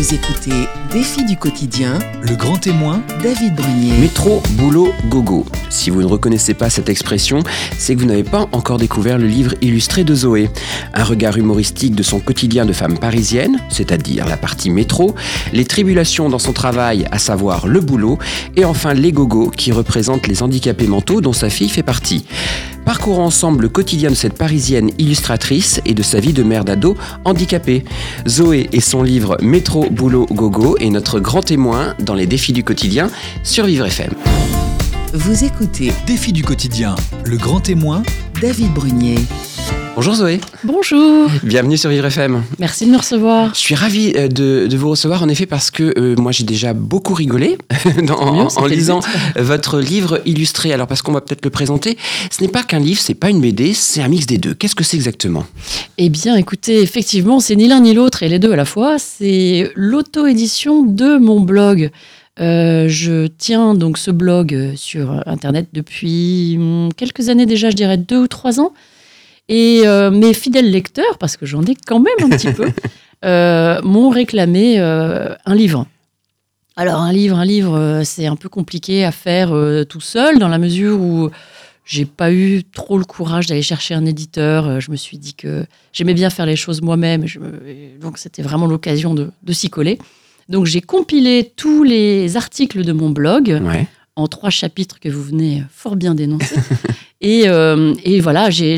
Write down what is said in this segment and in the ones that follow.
Vous écoutez Défi du quotidien, Le grand témoin, David Brunier. Métro, boulot, gogo. Si vous ne reconnaissez pas cette expression, c'est que vous n'avez pas encore découvert le livre illustré de Zoé. Un regard humoristique de son quotidien de femme parisienne, c'est-à-dire la partie métro, les tribulations dans son travail, à savoir le boulot, et enfin les gogos qui représentent les handicapés mentaux dont sa fille fait partie. Parcourons ensemble le quotidien de cette parisienne illustratrice et de sa vie de mère d'ado handicapée. Zoé et son livre Métro, boulot, gogo est notre grand témoin dans les défis du quotidien sur Vivre FM. Vous écoutez défi du quotidien, le grand témoin, David Brunier. Bonjour Zoé, Bonjour, bienvenue sur Vivre FM. merci de me recevoir. Je suis ravi euh, de, de vous recevoir en effet parce que euh, moi j'ai déjà beaucoup rigolé dans- Mieux, en, lisant votre livre illustré. Alors parce qu'on va peut-être le présenter, ce n'est pas qu'un livre, c'est pas une BD, c'est un mix des deux. Qu'est-ce que c'est exactement? Eh bien, écoutez, effectivement, c'est ni l'un ni l'autre et les deux à la fois. C'est l'auto-édition de mon blog. Euh, je tiens donc ce blog sur Internet depuis hum, quelques années déjà, je dirais deux ou trois ans. Et euh, mes fidèles lecteurs, parce que j'en ai quand même un petit peu, euh, m'ont réclamé euh, un livre. Alors un livre, un livre, c'est un peu compliqué à faire tout seul dans la mesure où j'ai pas eu trop le courage d'aller chercher un éditeur. Je me suis dit que j'aimais bien faire les choses moi-même, me- donc c'était vraiment l'occasion de, de s'y coller. Donc j'ai compilé tous les articles de mon blog Ouais. En trois chapitres que vous venez fort bien dénoncer. et, euh, et voilà, j'ai-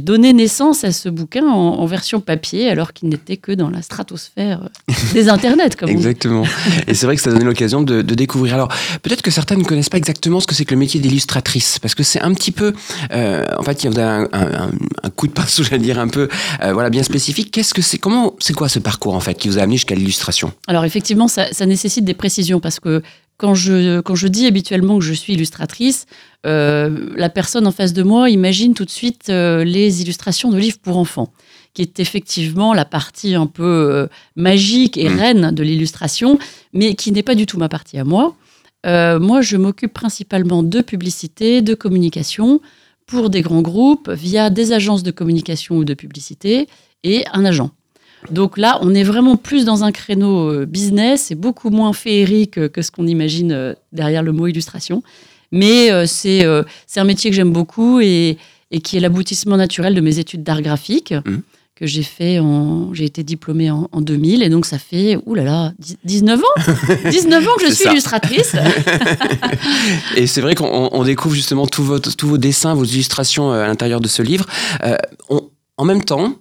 donné naissance à ce bouquin en, en version papier, alors qu'il n'était que dans la stratosphère des internets, comme. Exactement. Et c'est vrai que ça a donné l'occasion de, de découvrir. Alors, peut-être que certains ne connaissent pas exactement ce que c'est que le métier d'illustratrice, parce que c'est un petit peu, euh, en fait, il y a un, un- un- un coup de pinceau, j'allais dire, un peu, euh, voilà, bien spécifique. Qu'est-ce que c'est Comment, c'est quoi ce parcours en fait qui vous a amené jusqu'à l'illustration? Alors effectivement, ça, ça nécessite des précisions parce que quand je, quand je dis habituellement que je suis illustratrice, euh, la personne en face de moi imagine tout de suite euh, les illustrations de livres pour enfants, qui est effectivement la partie un peu euh, magique et Mm. reine de l'illustration, mais qui n'est pas du tout ma partie à moi. Moi, je m'occupe principalement de publicité, de communication pour des grands groupes via des agences de communication ou de publicité et un agent. Donc là, on est vraiment plus dans un créneau euh, business, c'est beaucoup moins féerique euh, que ce qu'on imagine euh, derrière le mot illustration. Mais c'est un métier que j'aime beaucoup et, et qui est l'aboutissement naturel de mes études d'art graphique Mhm. que j'ai fait en j'ai été diplômée en, en 2000 et donc ça fait oulala 19 ans 19 ans que je suis ça. illustratrice Et c'est vrai qu'on on découvre justement tous vos, tous vos dessins, vos illustrations à l'intérieur de ce livre. Euh, on- en même temps,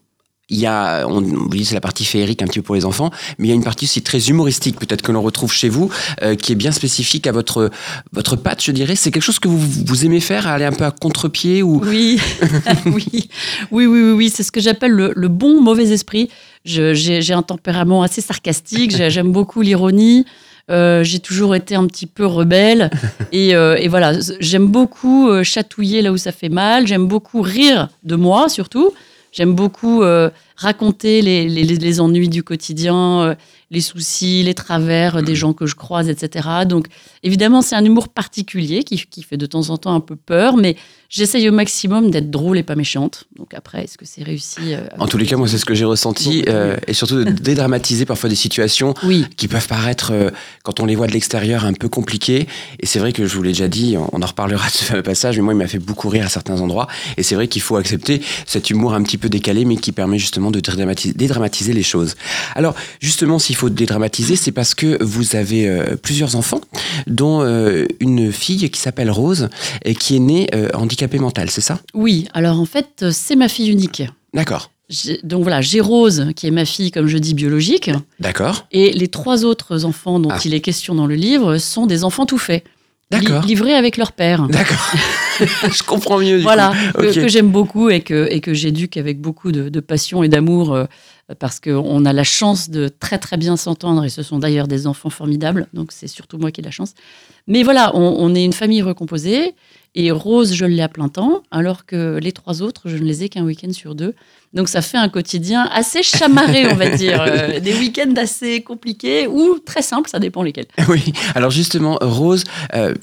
il y a, on, on dit c'est la partie féerique un petit peu pour les enfants, mais il y a une partie aussi très humoristique, peut-être que l'on retrouve chez vous, euh, qui est bien spécifique à votre votre patte, je dirais. C'est quelque chose que vous, vous aimez faire, aller un peu à contre-pied ou Oui, oui, oui, oui, oui, c'est ce que j'appelle le, bon mauvais esprit. J'ai un tempérament assez sarcastique, j'ai- j'aime beaucoup l'ironie. euh, j'ai toujours été un petit peu rebelle et, euh, voilà, j'aime beaucoup chatouiller là où ça fait mal, j'aime beaucoup rire de moi surtout, j'aime beaucoup euh, raconter les, les- les ennuis du quotidien, euh, les soucis, les travers des gens que je croise, etc. Donc évidemment c'est un humour particulier qui, qui fait de temps en temps un peu peur, mais J'essaye au maximum d'être drôle et pas méchante. Donc après, est-ce que c'est réussi euh, En tous les cas, moi, c'est ce que j'ai ressenti, Bon, euh, et surtout de dédramatiser parfois des situations Oui, qui peuvent paraître, euh, quand on les voit de l'extérieur, un peu compliquées. Et c'est vrai que je vous l'ai déjà dit, on en reparlera de ce fameux passage, mais moi, il m'a fait beaucoup rire à certains endroits. Et c'est vrai qu'il faut accepter cet humour un petit peu décalé, mais qui permet justement de dédramatiser, dédramatiser les choses. Alors, justement, s'il faut dédramatiser, c'est parce que vous avez plusieurs enfants, dont une fille qui s'appelle Rose, et qui est née euh, handicapée mentale, c'est ça? Oui. Alors en fait, euh, c'est ma fille unique. D'accord. Donc voilà, j'ai Rose, qui est ma fille, comme je dis, biologique. D'accord. Et les trois autres enfants dont Ah. il est question dans le livre sont des enfants tout faits. li- D'accord. livrés avec leur père. D'accord. je comprends mieux. du Voilà, coup. que, j'aime beaucoup et que, et que j'éduque avec beaucoup de, de passion et d'amour euh, parce qu'on a la chance de très très bien s'entendre et ce sont d'ailleurs des enfants formidables, donc c'est surtout moi qui ai la chance. Mais voilà, on, on est une famille recomposée et Rose, je l'ai à plein temps, alors que les trois autres, je ne les ai qu'un week-end sur deux. Donc ça fait un quotidien assez chamarré, on va dire. Euh, des week-ends assez compliqués ou très simples, ça dépend lesquels. Oui, alors justement, Rose, euh,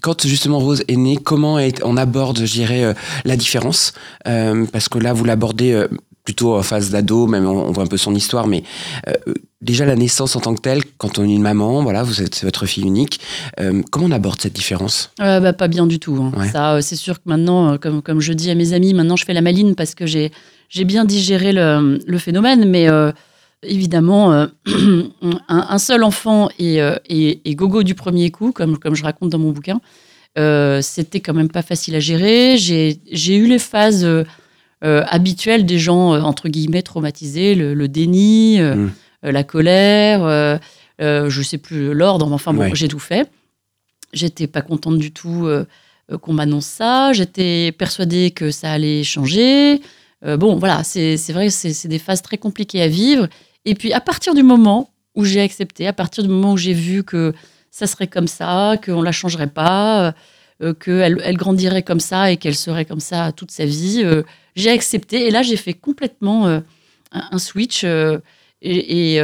quand justement Rose est née, comment est- on aborde, je dirais, euh, la différence? Euh, Parce que là, vous l'abordez euh, plutôt en phase d'ado, même on, on voit un peu son histoire, mais euh, déjà la naissance en tant que telle, quand on est une maman, voilà, vous êtes votre fille unique, euh, comment on aborde cette différence? Euh, bah, pas bien du tout. hein. Ouais. Ça, c'est sûr que maintenant, comme, comme je dis à mes amis, maintenant je fais la maline parce que j'ai j'ai bien digéré le, le phénomène, mais évidemment, euh, un, un seul enfant et, euh, et, et gogo du premier coup, comme, comme je raconte dans mon bouquin, euh, c'était quand même pas facile à gérer. J'ai j'ai eu les phases euh, habituelles des gens, euh, entre guillemets, traumatisés, le, le déni, euh, Mm. la colère, je sais plus l'ordre, mais enfin bon, Ouais. j'ai tout fait. J'étais pas contente du tout qu'on m'annonce ça. J'étais persuadée que ça allait changer. Euh, bon, voilà, c'est vrai, c'est des phases très compliquées à vivre. Et puis, à partir du moment où j'ai accepté, à partir du moment où j'ai vu que ça serait comme ça, qu'on la changerait pas, euh, qu'elle elle grandirait comme ça et qu'elle serait comme ça toute sa vie, euh, j'ai accepté. Et là, j'ai fait complètement euh, un, switch. euh, et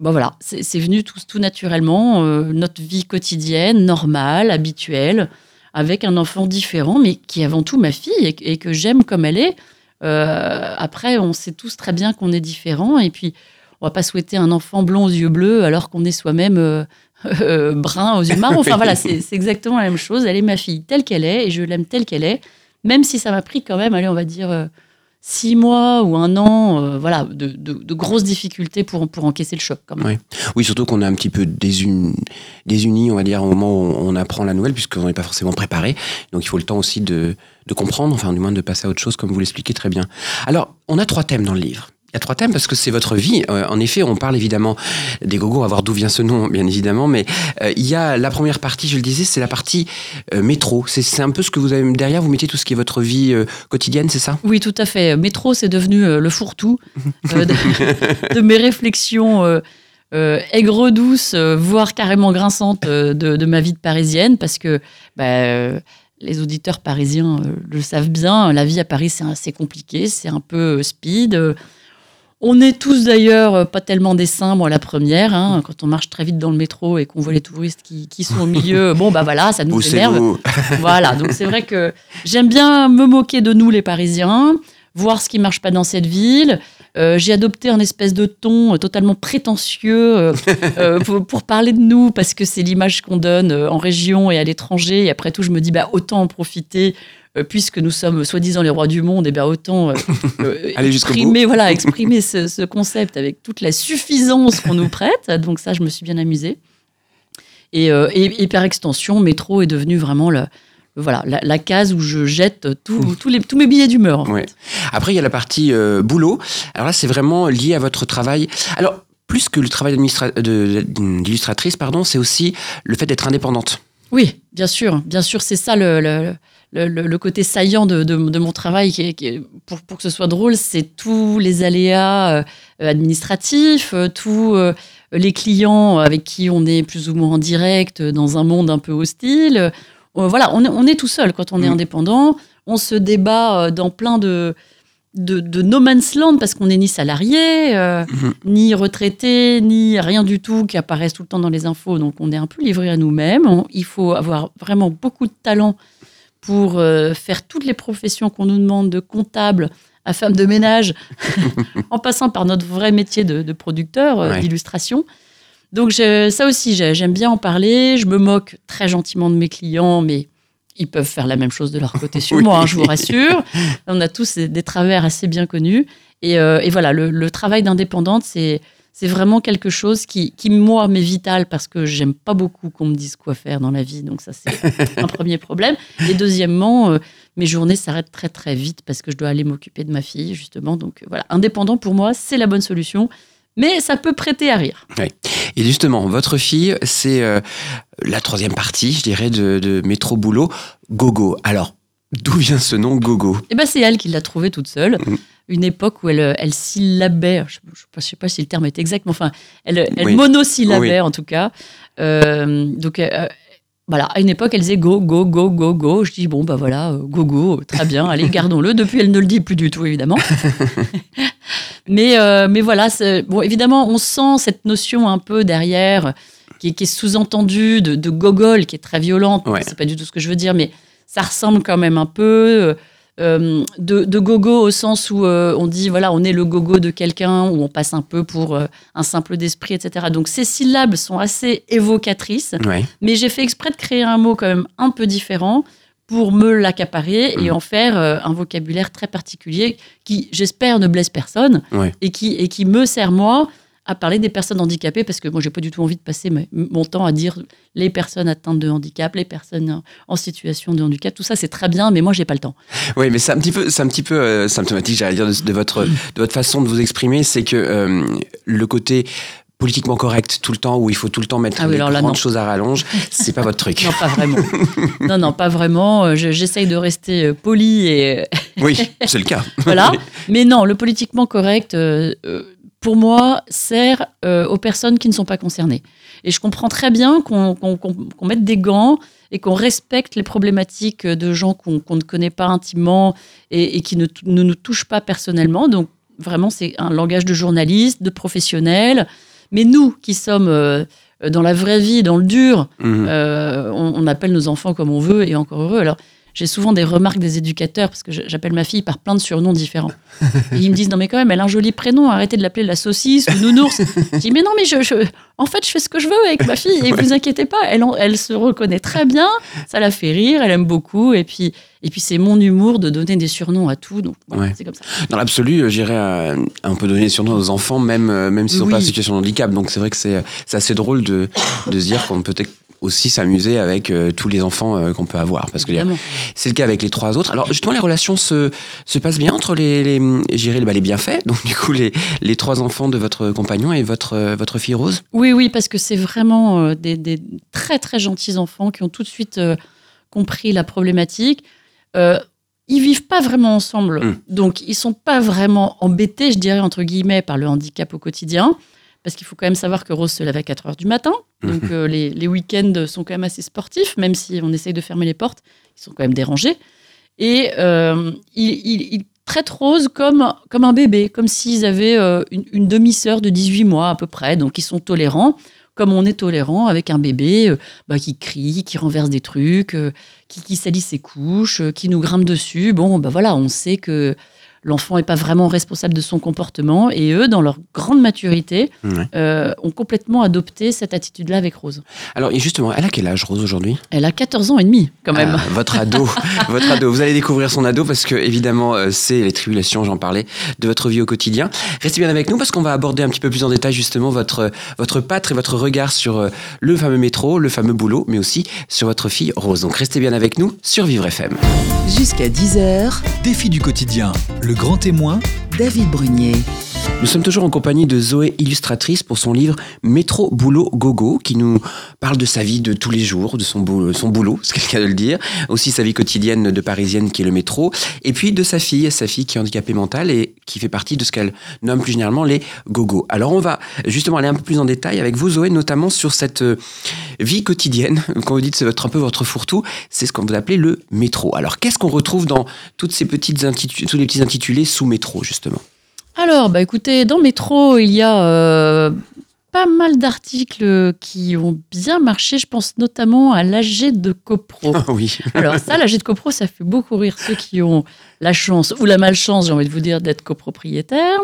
bon, voilà, c'est venu tout, naturellement, notre vie quotidienne, normale, habituelle, avec un enfant différent, mais qui est avant tout ma fille et, et que j'aime comme elle est. Après, on sait tous très bien qu'on est différents. Et puis, on va pas souhaiter un enfant blond aux yeux bleus alors qu'on est soi-même euh, brun aux yeux marrons. Enfin voilà, c'est exactement la même chose. Elle est ma fille telle qu'elle est et je l'aime telle qu'elle est, même si ça m'a pris quand même, allez, on va dire euh, six mois ou un an, euh, voilà, de, de- de grosses difficultés pour, pour encaisser le choc quand même. Oui, surtout qu'on est un petit peu désunis, désunis, on va dire, au moment où on apprend la nouvelle, puisqu'on n'est pas forcément préparé. Donc il faut le temps aussi de, de comprendre, enfin du moins de passer à autre chose, comme vous l'expliquez très bien. Alors, on a trois thèmes dans le livre. Il y a trois thèmes parce que c'est votre vie. Euh, en effet, on parle évidemment des gogos, on va voir d'où vient ce nom, bien évidemment. Mais euh, il y a la première partie, je le disais, c'est la partie euh, métro. C'est un peu ce que vous avez derrière. Vous mettez tout ce qui est votre vie quotidienne, c'est ça? Oui, tout à fait. Métro, c'est devenu le fourre-tout de, de mes réflexions douces, euh, voire carrément grinçantes euh, de, de ma vie de parisienne, parce que bah, les auditeurs parisiens le savent bien, la vie à Paris, c'est compliqué, c'est un peu speed. On est tous d'ailleurs euh, pas tellement des saints, moi la première. hein, quand on marche très vite dans le métro et qu'on voit les touristes qui, qui sont au milieu, bon bah voilà, ça nous énerve. Voilà, donc c'est vrai que j'aime bien me moquer de nous les Parisiens, voir ce qui marche pas dans cette ville. Euh, j'ai adopté un espèce de ton euh, totalement prétentieux euh, pour, pour parler de nous parce que c'est l'image qu'on donne en région et à l'étranger. Et après tout, je me dis bah autant en profiter puisque nous sommes soi-disant les rois du monde. Et bien autant euh, euh, exprimer voilà exprimer ce, ce concept avec toute la suffisance qu'on nous prête. Donc ça, je me suis bien amusée. Et, euh, et- et par extension, métro est devenu vraiment le, voilà, la, la case où je jette tout- tous les- tous mes billets d'humeur. en fait. Ouais. Après, il y a la partie euh, boulot. Alors là, c'est vraiment lié à votre travail. Alors, plus que le travail d'illustratrice, pardon, c'est aussi le fait d'être indépendante. Oui, bien sûr, bien sûr, c'est ça le, le, le- le- le côté saillant de, de- de mon travail. Qui est- qui est- pour, pour que ce soit drôle, c'est tous les aléas euh, administratifs, euh, tous euh, les clients avec qui on est plus ou moins en direct dans un monde un peu hostile. Voilà, on est, on est tout seul quand on est Mm. indépendant. On se débat dans plein de, de, de no man's land parce qu'on n'est ni salarié, euh, Mhm. ni retraité, ni rien du tout qui apparaisse tout le temps dans les infos. Donc on est un peu livré à nous-mêmes. Il faut avoir vraiment beaucoup de talent pour euh, faire toutes les professions qu'on nous demande de comptable à femme de ménage, en passant par notre vrai métier de, de producteur, euh, Ouais. d'illustration. Donc je- ça aussi, j'ai- j'aime bien en parler. Je me moque très gentiment de mes clients, mais ils peuvent faire la même chose de leur côté sur Oui. moi, hein, je vous rassure. On a tous des, des travers assez bien connus. Et, euh, et voilà, le, le travail d'indépendante, c'est c'est vraiment quelque chose qui, qui, moi, m'est vital parce que j'aime pas beaucoup qu'on me dise quoi faire dans la vie. Donc ça, c'est un premier problème. Et deuxièmement, euh, mes journées s'arrêtent très très vite parce que je dois aller m'occuper de ma fille, justement. Donc euh, voilà, indépendant pour moi, c'est la bonne solution. Mais ça peut prêter à rire. Et justement, votre fille, c'est euh, la troisième partie, je dirais, de, de Métro Boulot, Gogo. Alors, d'où vient ce nom Gogo? Et ben c'est elle qui l'a trouvée toute seule. Une époque où elle, elle syllabait, je ne sais, pas- si le terme est exact, mais enfin, elle, elle Oui. monosyllabait Oui. en tout cas. Euh, donc euh, voilà, à une époque, elle disait go, go, go, go, go. Je dis bon, bah voilà, euh, go, go, très bien, allez, gardons-le. Depuis, elle ne le dit plus du tout, évidemment. mais, euh, mais voilà, bon, évidemment, on sent cette notion un peu derrière qui, est- qui est sous-entendue de, de gogol, qui est très violente. Ouais. C'est pas du tout ce que je veux dire, mais ça ressemble quand même un peu. Euh, de, de gogo au sens où euh, on dit voilà, on est le gogo de quelqu'un, où on passe un peu pour euh, un simple d'esprit, etc. Donc ces syllabes sont assez évocatrices, Ouais. mais j'ai fait exprès de créer un mot quand même un peu différent pour me l'accaparer et Mhm. en faire euh, un vocabulaire très particulier qui, j'espère, ne blesse personne Ouais. et qui, et qui me sert, moi, à parler des personnes handicapées parce que moi, j'ai pas du tout envie de passer mon temps à dire les personnes atteintes de handicap, les personnes en situation de handicap. Tout ça, c'est très bien, mais moi, j'ai pas le temps. Oui, mais c'est un petit peu, c'est un petit peu euh, symptomatique, j'allais dire, de, de votre, de votre façon de vous exprimer, c'est que euh, le côté politiquement correct tout le temps, où il faut tout le temps mettre Ah oui, les alors là, grandes non. choses à rallonge, c'est pas votre truc. Non, pas vraiment. non, non, pas vraiment. Euh, je- J'essaye de rester euh, poli et Oui, c'est le cas. voilà. Mais non, le politiquement correct, euh, pour moi, sert euh, aux personnes qui ne sont pas concernées. Et je comprends très bien qu'on mette des gants et qu'on respecte les problématiques de gens qu'on ne connaît pas intimement et, et qui ne, ne nous touchent pas personnellement. Donc, vraiment, c'est un langage de journaliste, de professionnel. Mais nous, qui sommes euh, dans la vraie vie, dans le dur, Mhm. euh, on, on appelle nos enfants comme on veut et encore heureux. Alors, j'ai souvent des remarques des éducateurs parce que j'appelle ma fille par plein de surnoms différents. Et ils me disent non mais quand même, elle a un joli prénom, arrêtez de l'appeler la saucisse ou nounours. je dis mais non mais je, je- en fait je fais ce que je veux avec ma fille et vous inquiétez pas, elle, elle se reconnaît très bien, ça la fait rire, elle aime beaucoup et puis et puis c'est mon humour de donner des surnoms à tout donc voilà, Ouais. c'est comme ça. Dans l'absolu, euh, j'irais à- on peut donner des surnoms aux enfants, même, euh, même s'ils sont Oui. pas en situation de handicap. Donc c'est vrai que c'est c'est assez drôle de, de se dire qu'on peut peut-être aussi s'amuser avec euh, tous les enfants euh, qu'on peut avoir. Parce que c'est le cas avec les trois autres. Alors justement, les relations se, se passent bien entre les, les, bah, les bienfaits. Donc du coup, les, les trois enfants de votre compagnon et votre, euh, votre fille Rose. Oui, oui, parce que c'est vraiment des, des très très gentils enfants qui ont tout de suite compris la problématique. Ils vivent pas vraiment ensemble, Mm. donc ils sont pas vraiment embêtés, je dirais entre guillemets, par le handicap au quotidien. Parce qu'il faut quand même savoir que Rose se lève à 4 heures du matin. Donc euh, les, les week-ends sont quand même assez sportifs, même si on essaye de fermer les portes, ils sont quand même dérangés. Et euh, ils traitent Rose comme, comme un bébé, comme s'ils avaient euh, une, une demi-sœur de 18 mois à peu près. Donc ils sont tolérants, comme on est tolérant avec un bébé euh, bah, qui crie, qui renverse des trucs, euh, qui, qui salit ses couches, qui nous grimpe dessus. Bon, bah voilà, on sait que l'enfant n'est pas vraiment responsable de son comportement. Et eux, dans leur grande maturité, Ouais. euh, ont complètement adopté cette attitude-là avec Rose. Alors et justement, elle a quel âge Rose aujourd'hui? Elle a 14 ans et demi, quand même. Ah, votre ado, votre ado. Vous allez découvrir son ado parce que évidemment, euh, c'est les tribulations, j'en parlais, de votre vie au quotidien. Restez bien avec nous parce qu'on va aborder un petit peu plus en détail justement votre votre pâtre et votre regard sur euh, le fameux métro, le fameux boulot, mais aussi sur votre fille Rose. Donc restez bien avec nous sur Vivre FM. Jusqu'à 10h, Défi du quotidien, le grand témoin, David Brunier. Nous sommes toujours en compagnie de Zoé, illustratrice, pour son livre Métro, Boulot, Gogo, qui nous parle de sa vie de tous les jours, de son, boulot, son boulot, c'est le cas de le dire, aussi sa vie quotidienne de parisienne qui est le métro, et puis de sa fille, sa fille qui est handicapée mentale et qui fait partie de ce qu'elle nomme plus généralement les Gogo. Alors on va justement aller un peu plus en détail avec vous, Zoé, notamment sur cette euh, vie quotidienne. Quand vous dites c'est votre, un peu votre fourre-tout, c'est ce qu'on vous appelez le métro. Alors qu'est-ce qu'on retrouve dans toutes ces petites tous les petits intitulés sous métro, justement? Alors, bah écoutez, dans Métro, il y a euh, pas mal d'articles qui ont bien marché. Je pense notamment à l'AG de CoPro. Ah oui. Alors ça, l'AG de CoPro, ça fait beaucoup rire ceux qui ont la chance ou la malchance, j'ai envie de vous dire, d'être copropriétaire.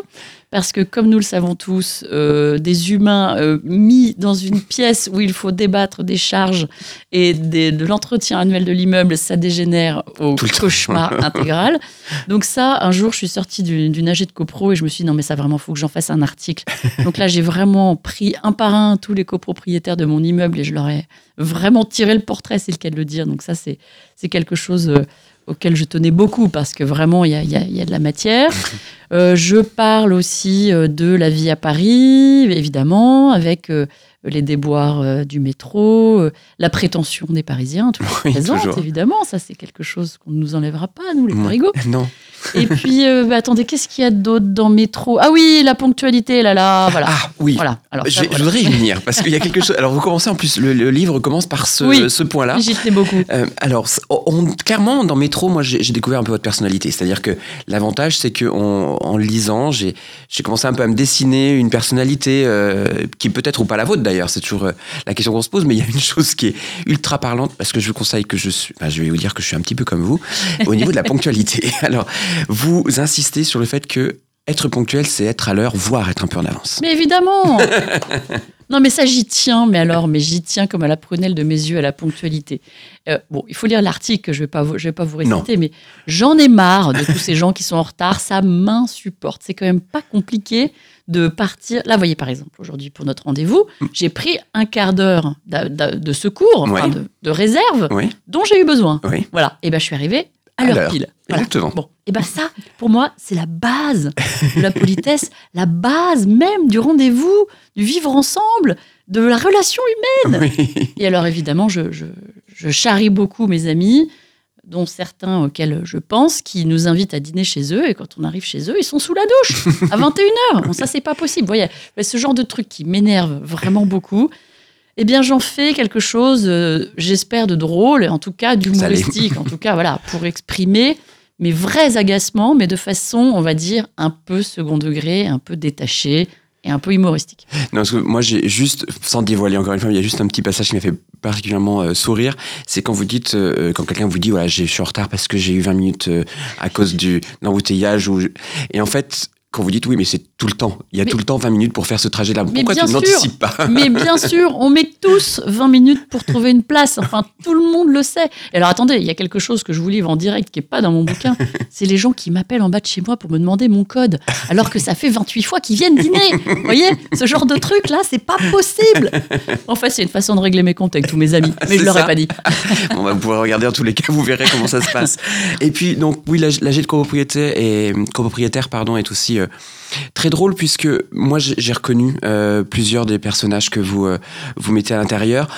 Parce que, comme nous le savons tous, euh, des humains euh, mis dans une pièce où il faut débattre des charges et des- de l'entretien annuel de l'immeuble, ça dégénère au Tout cauchemar intégral. Donc ça, un jour, je suis sortie d'une d'une AG de copro et je me suis dit, non mais ça vraiment, faut que j'en fasse un article. Donc là, j'ai vraiment pris un par un tous les copropriétaires de mon immeuble et je leur ai vraiment tiré le portrait, c'est le cas de le dire. Donc ça, c'est c'est quelque chose euh, auquel je tenais beaucoup parce que vraiment, il y a, y a- y a de la matière. Euh, je parle aussi euh, de la vie à Paris, évidemment, avec euh, les déboires euh, du métro, la prétention des Parisiens, toujours Oui, présente, toujours. évidemment. Ça, c'est quelque chose qu'on ne nous enlèvera pas, nous, les parigots. Non. Et puis, euh, bah, attendez, qu'est-ce qu'il y a d'autre dans métro? Ah oui, la ponctualité, là, là, voilà. Ah oui. Voilà. Alors, Je, ça, je voilà. voudrais y venir parce qu'il y a quelque chose. Alors vous commencez en plus le, le livre commence par ce, Oui. ce point-là. J'y tenais beaucoup. Euh, alors, on- clairement, dans Métro, moi, j'ai découvert un peu votre personnalité. C'est-à-dire que l'avantage, c'est que on, en le lisant, j'ai commencé un peu à me dessiner une personnalité euh, qui peut-être ou pas la vôtre d'ailleurs, c'est toujours euh, la question qu'on se pose, mais il y a une chose qui est ultra parlante parce que je vous conseille que je suis, enfin, je vais vous dire que je suis un petit peu comme vous au niveau de la ponctualité. Alors, vous insistez sur le fait que être ponctuel, c'est être à l'heure, voire être un peu en avance. Mais évidemment Non, mais ça, j'y tiens, mais alors, mais j'y tiens comme à la prunelle de mes yeux à la ponctualité. Euh, bon, il faut lire l'article, que je ne vais, pas vous- je vais pas vous réciter, mais j'en ai marre de tous ces gens qui sont en retard, ça m'insupporte. C'est quand même pas compliqué de partir. Là, vous voyez, par exemple, aujourd'hui, pour notre rendez-vous, j'ai pris un quart d'heure de secours, enfin, de, de réserve, Oui, dont j'ai eu besoin. oui, Voilà, et ben je suis arrivée à l'heure l'heure. pile. Voilà. exactement. Bon, et ben ça, pour moi, c'est la base de la politesse, la base même du rendez-vous, du vivre ensemble, de la relation humaine. Oui. Et alors évidemment, je, je, je charrie beaucoup mes amis, dont certains auxquels je pense, qui nous invitent à dîner chez eux, et quand on arrive chez eux, ils sont sous la douche à 21h. Bon, ça, c'est pas possible. Vous voyez, ce genre de truc qui m'énerve vraiment beaucoup. Eh bien, j'en fais quelque chose, euh, j'espère, de drôle, et en tout cas d'humoristique, en tout cas, voilà, pour exprimer mes vrais agacements, mais de façon, on va dire, un peu second degré, un peu détaché et un peu humoristique. Non, parce que moi, j'ai juste, sans dévoiler encore une fois, il y a juste un petit passage qui m'a fait particulièrement euh, sourire. C'est quand vous dites, euh, quand quelqu'un vous dit, voilà, je suis en retard parce que j'ai eu 20 minutes euh, à cause du l'embouteillage. Ou... Et en fait, quand vous dites, oui, mais c'est tout le temps. Il y a Mais- tout le temps 20 minutes pour faire ce trajet-là. Pourquoi tu n'anticipes pas Mais bien sûr, on met tous 20 minutes pour trouver une place. Enfin, tout le monde le sait. Et alors, attendez, il y a quelque chose que je vous livre en direct qui n'est pas dans mon bouquin. C'est les gens qui m'appellent en bas de chez moi pour me demander mon code, alors que ça fait 28 fois qu'ils viennent dîner. Vous voyez, ce genre de truc-là, c'est pas possible. Enfin, c'est une façon de régler mes comptes avec tous mes amis. Mais je C'est leur ai pas dit. On va pouvoir regarder en tous les cas, vous verrez comment ça se passe. Et puis, donc, oui, l'AG de copropriétaire, et, copropriétaire pardon, est aussi euh, très drôle puisque moi, j'ai reconnu euh, plusieurs des personnages que vous, euh, vous mettez à l'intérieur.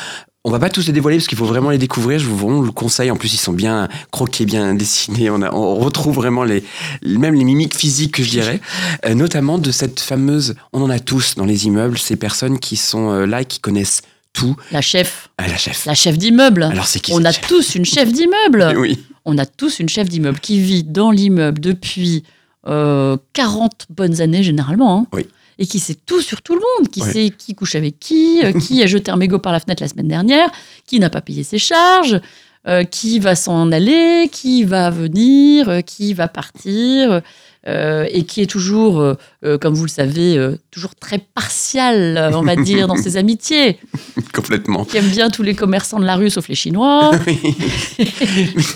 On va pas tous les dévoiler parce qu'il faut vraiment les découvrir. Je vous vraiment le conseille. En plus, ils sont bien croqués, bien dessinés. On, a- on retrouve vraiment les, même les mimiques physiques que je dirais, Euh, notamment de cette fameuse. On en a tous dans les immeubles ces personnes qui sont là et qui connaissent tout. La chef, à la chef. la chef d'immeuble. Alors c'est qui On a chef? tous une chef d'immeuble. Oui. on a tous une chef d'immeuble qui vit dans l'immeuble depuis euh, 40 bonnes années généralement. hein. Oui. Et qui sait tout sur tout le monde, qui Oui. sait qui couche avec qui, euh, qui a jeté un mégot par la fenêtre la semaine dernière, qui n'a pas payé ses charges, euh, qui va s'en aller, qui va venir, euh, qui va partir, et qui est toujours, comme vous le savez, toujours très partial, on va dire, dans ses amitiés, Complètement. qui aime bien tous les commerçants de la rue sauf les Chinois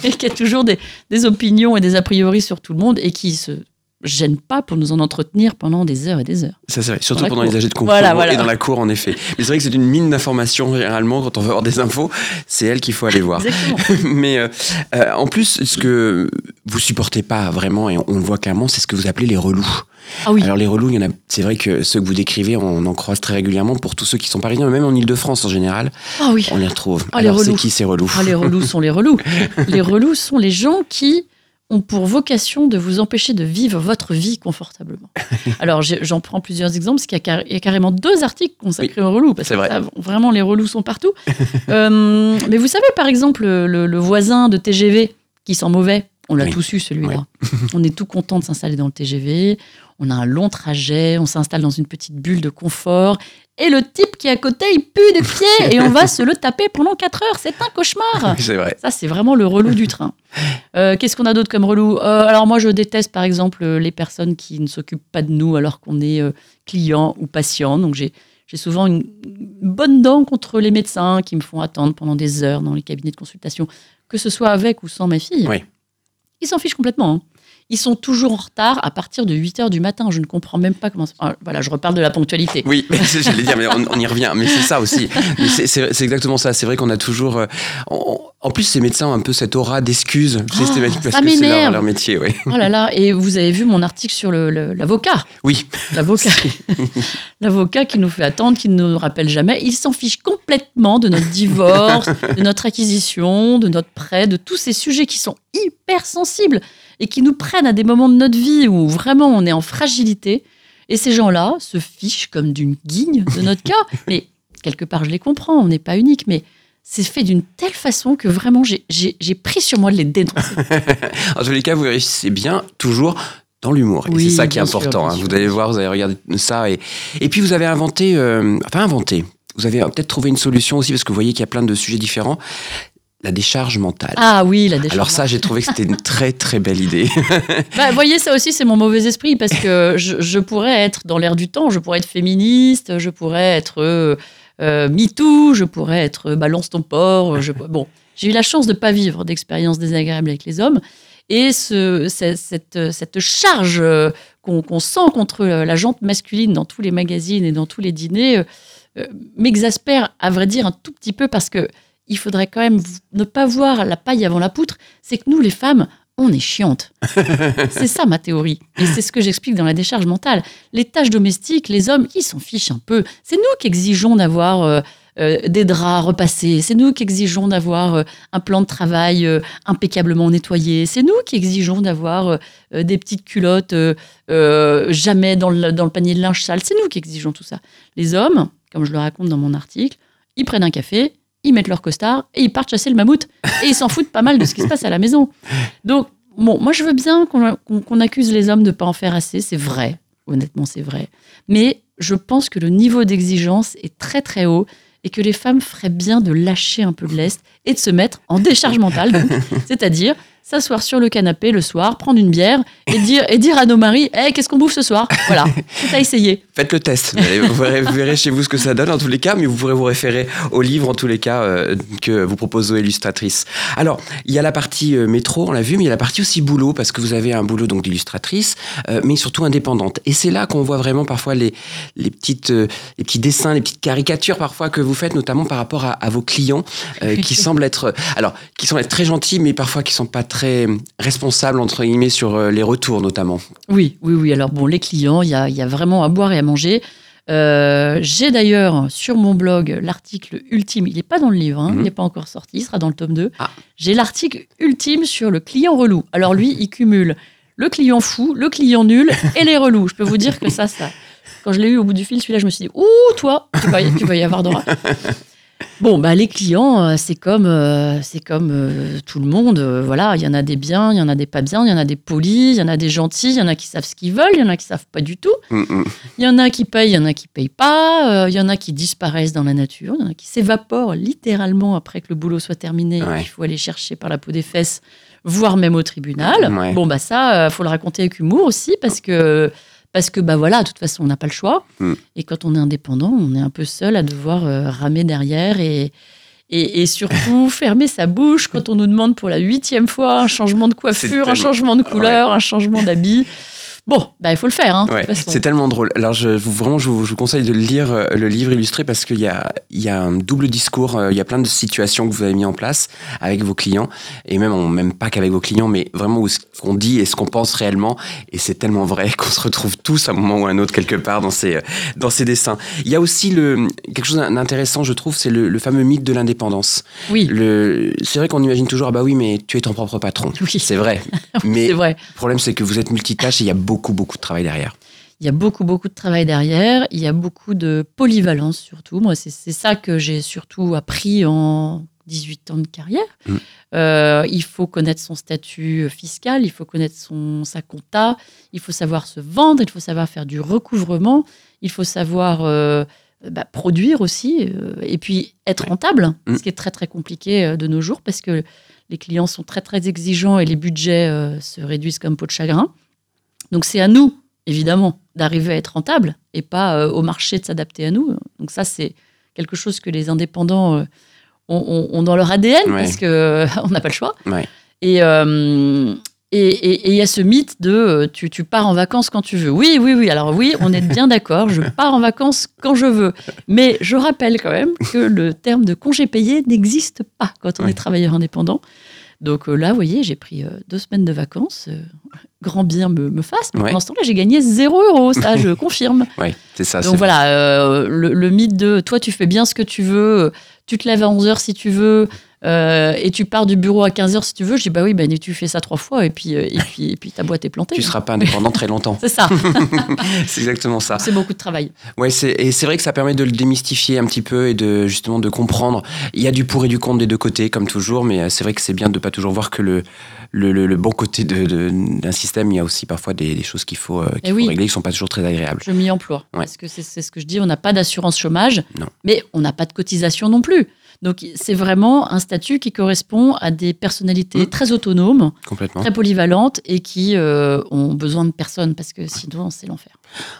et qui a toujours des, des opinions et des a priori sur tout le monde et qui se gêne pas pour nous en entretenir pendant des heures et des heures. Ça, c'est vrai. Surtout pendant cour. les AG de concours Voilà, voilà. et dans la cour, en effet. Mais c'est vrai que c'est une mine d'informations, généralement, quand on veut avoir des infos. C'est elle qu'il faut aller voir. Mais euh, euh, en plus, ce que vous supportez pas vraiment, et on, on le voit clairement, c'est ce que vous appelez les relous. Ah oui. Alors les relous, il y en a. C'est vrai que ceux que vous décrivez, on en croise très régulièrement pour tous ceux qui sont parisiens, mais même en Ile-de-France en général, Ah oui. on les retrouve. Ah, Alors c'est qui ces relous Ah, les relous sont les relous. Les relous sont les gens qui ont pour vocation de vous empêcher de vivre votre vie confortablement. Alors, j'en prends plusieurs exemples, parce qu'il y, a y carrément deux articles consacrés aux relous, parce c'est que vrai. ça, vraiment, les relous sont partout. Euh, mais vous savez, par exemple, le, le voisin de TGV qui sent mauvais, on l'a Oui. tous eu, celui-là. on est tout content de s'installer dans le TGV, on a un long trajet, on s'installe dans une petite bulle de confort, et le type qui est à côté, il pue des pieds, et on va se le taper pendant 4 heures. C'est un cauchemar. C'est vrai. Ça, c'est vraiment le relou du train. Euh, Qu'est-ce qu'on a d'autre comme relou? Euh, Alors moi, je déteste par exemple euh, les personnes qui ne s'occupent pas de nous alors qu'on est euh, client ou patient. Donc j'ai j'ai souvent une bonne dent contre les médecins qui me font attendre pendant des heures dans les cabinets de consultation, que ce soit avec ou sans ma fille. Oui. Ils s'en fichent complètement. hein. Ils sont toujours en retard à partir de 8 heures du matin. Je ne comprends même pas comment. Ah, voilà, je reparle de la ponctualité. Oui, j'allais dire, mais on, on y revient. Mais c'est ça aussi. C'est- exactement ça. C'est vrai qu'on a toujours. euh, on- en plus, ces médecins ont un peu cette aura d'excuses systématiques ça parce que c'est leur, métier, oui. Oh là là, et vous avez vu mon article sur le- le- l'avocat. Oui, L'avocat. L'avocat qui nous fait attendre, qui ne nous rappelle jamais. Il s'en fiche complètement de notre divorce, de notre acquisition, de notre prêt, de tous ces sujets qui sont hyper sensibles et qui nous prennent à des moments de notre vie où vraiment on est en fragilité. Et ces gens-là se fichent comme d'une guigne de notre cas. Mais quelque part, je les comprends, on n'est pas unique, mais c'est fait d'une telle façon que vraiment j'ai- pris sur moi de les dénoncer. en tous les cas, vous réussissez bien toujours dans l'humour. Et c'est ça qui est sûr, important. hein. Vous allez voir, vous allez regarder ça. Et, et puis vous avez inventé, euh, enfin inventé, vous avez peut-être trouvé une solution aussi, parce que vous voyez qu'il y a plein de sujets différents. La décharge mentale. Ah oui, la décharge. Alors ça, j'ai trouvé que c'était une très très belle idée. Bah, vous voyez, ça aussi, c'est mon mauvais esprit parce que je, je pourrais être dans l'air du temps, je pourrais être féministe, je pourrais être euh, euh, MeToo, je pourrais être euh, balance ton porc. Je, bon, j'ai eu la chance de ne pas vivre d'expériences désagréables avec les hommes. Et ce, ce- cette, cette charge euh, qu'on sent contre la jante masculine dans tous les magazines et dans tous les dîners m'exaspère, à vrai dire, un tout petit peu parce que il faudrait quand même ne pas voir la paille avant la poutre. C'est que nous, les femmes, on est chiantes. c'est ça ma théorie. Et c'est ce que j'explique dans la décharge mentale. Les tâches domestiques, les hommes, ils s'en fichent un peu. C'est nous qui exigeons d'avoir euh, euh, des draps repassés. C'est nous qui exigeons d'avoir euh, un plan de travail impeccablement nettoyé. C'est nous qui exigeons d'avoir des petites culottes jamais dans le, dans le panier de linge sale. C'est nous qui exigeons tout ça. Les hommes, comme je le raconte dans mon article, ils prennent un café, ils mettent leur costard et ils partent chasser le mammouth. Et ils s'en foutent pas mal de ce qui se passe à la maison. Donc, bon, moi je veux bien qu'on accuse les hommes de pas en faire assez, c'est vrai. Honnêtement, c'est vrai. Mais je pense que le niveau d'exigence est très très haut et que les femmes feraient bien de lâcher un peu de lest et de se mettre en décharge mentale, c'est-à-dire s'asseoir sur le canapé le soir, prendre une bière et dire, et dire à nos maris hey, qu'est-ce qu'on bouffe ce soir? Voilà, c'est à essayer. Faites le test. Vous, allez- vous verrez, vous verrez chez vous ce que ça donne en tous les cas, mais vous pourrez vous référer au livre en tous les cas euh, que vous propose Zoé Illustratrice. Alors, il y a la partie euh, métro, on l'a vu, mais il y a la partie aussi boulot, parce que vous avez un boulot donc d'illustratrice, euh, mais surtout indépendante. Et c'est là qu'on voit vraiment parfois les, les, petites, les petits dessins, les petites caricatures parfois que vous faites, notamment par rapport à, à vos clients, qui semblent être, alors, qui semblent être très gentils, mais parfois qui sont pas très responsables, entre guillemets, sur euh, les retours notamment. Oui, oui, oui. Alors bon, les clients, il y a, y a vraiment à boire et à manger. Euh, J'ai d'ailleurs sur mon blog l'article ultime, il n'est pas dans le livre, hein, Mhm. il n'est pas encore sorti, il sera dans le tome 2. Ah. J'ai l'article ultime sur le client relou. Alors lui, il cumule le client fou, le client nul et les relous. Je peux vous dire que ça, ça. Quand je l'ai eu au bout du fil, celui-là, je me suis dit, ouh, toi, tu vas, y- tu vas y avoir droit. Bon, bah, les clients, euh, c'est comme, euh, c'est comme euh, tout le monde. euh, voilà, il y en a des biens, il y en a des pas bien, il y en a des polis, il y en a des gentils, il y en a qui savent ce qu'ils veulent, il y en a qui savent pas du tout. Mm, mm. Il y en a qui payent, il y en a qui payent pas. euh, Il y en a qui disparaissent dans la nature, il y en a qui s'évaporent littéralement après que le boulot soit terminé. Ouais. Il faut aller chercher par la peau des fesses, voire même au tribunal. Ouais. Bon, bah ça, euh, faut le raconter avec humour aussi parce que. Parce que, bah voilà, de toute façon, on n'a pas le choix. Mm. Et quand on est indépendant, on est un peu seul à devoir euh, ramer derrière et, et, et surtout fermer sa bouche quand on nous demande pour la huitième fois un changement de coiffure, un changement de couleur, un changement d'habit. Bon, bah, il faut le faire. Hein, Ouais, c'est tellement drôle. Alors, je, vous, vraiment, je vous, je vous conseille de lire euh, le livre illustré parce qu'il y a, il y a un double discours. euh, Il y a plein de situations que vous avez mis en place avec vos clients et même, on- même pas qu'avec vos clients, mais vraiment où ce qu'on dit et ce qu'on pense réellement. Et c'est tellement vrai qu'on se retrouve tous à un moment ou à un autre quelque part dans ces, euh, dans ces dessins. Il y a aussi le, quelque chose d'intéressant, je trouve, c'est le, le fameux mythe de l'indépendance. Oui, Le, c'est vrai qu'on imagine toujours, ah bah oui, mais tu es ton propre patron. Oui. C'est vrai. mais c'est vrai. le problème, c'est que vous êtes multitâche et il y a beaucoup, beaucoup de travail derrière. Il y a beaucoup, beaucoup de travail derrière. Il y a beaucoup de polyvalence surtout. Moi, c'est c'est ça que j'ai surtout appris en 18 ans de carrière. Mm. Euh, il faut connaître son statut fiscal, il faut connaître son, sa compta, il faut savoir se vendre, il faut savoir faire du recouvrement, il faut savoir euh, bah, produire aussi, euh, et puis être rentable, Mm. ce qui est très très compliqué de nos jours parce que les clients sont très très exigeants et les budgets se réduisent comme peau de chagrin. Donc c'est à nous, évidemment, d'arriver à être rentable et pas euh, au marché de s'adapter à nous. Donc ça, c'est quelque chose que les indépendants euh, ont, ont- ont dans leur ADN Ouais. parce qu'on n'a pas le choix. Ouais. Et euh, et- il y a ce mythe de euh, tu, tu pars en vacances quand tu veux. Oui, oui, oui. Alors oui, on est bien d'accord. Je pars en vacances quand je veux. Mais je rappelle quand même que le terme de congé payé n'existe pas quand on Ouais. est travailleur indépendant. Donc euh, là, vous voyez, j'ai pris euh, deux semaines de vacances. euh, grand bien me, me fasse. Mais Ouais. pendant ce temps-là, j'ai gagné zéro euro. Ça, je confirme. Oui, c'est ça. Donc voilà, le, le mythe de toi, tu fais bien ce que tu veux, tu te lèves à 11h si tu veux, euh, et tu pars du bureau à 15h si tu veux. Je dis, bah oui, bah, tu fais ça trois fois, et puis, euh, et puis, et puis ta boîte est plantée. Tu seras pas indépendant très longtemps. C'est ça, c'est exactement ça. c'est beaucoup de travail. Ouais, c'est et c'est vrai que ça permet de le démystifier un petit peu et de justement de comprendre. Il y a du pour et du contre des deux côtés, comme toujours, mais euh, c'est vrai que c'est bien de pas toujours voir que le le, le- le bon côté d'un système il y a aussi parfois des, des choses qu'il faut, Eh faut oui. régler qui sont pas toujours très agréables. Je m'y emploie. Ouais. Parce que c'est c'est ce que je dis, on n'a pas d'assurance chômage, Non. mais on n'a pas de cotisation non plus. Donc c'est vraiment un statut qui correspond à des personnalités Mmh. très autonomes, très polyvalentes et qui euh, ont besoin de personne parce que sinon c'est l'enfer.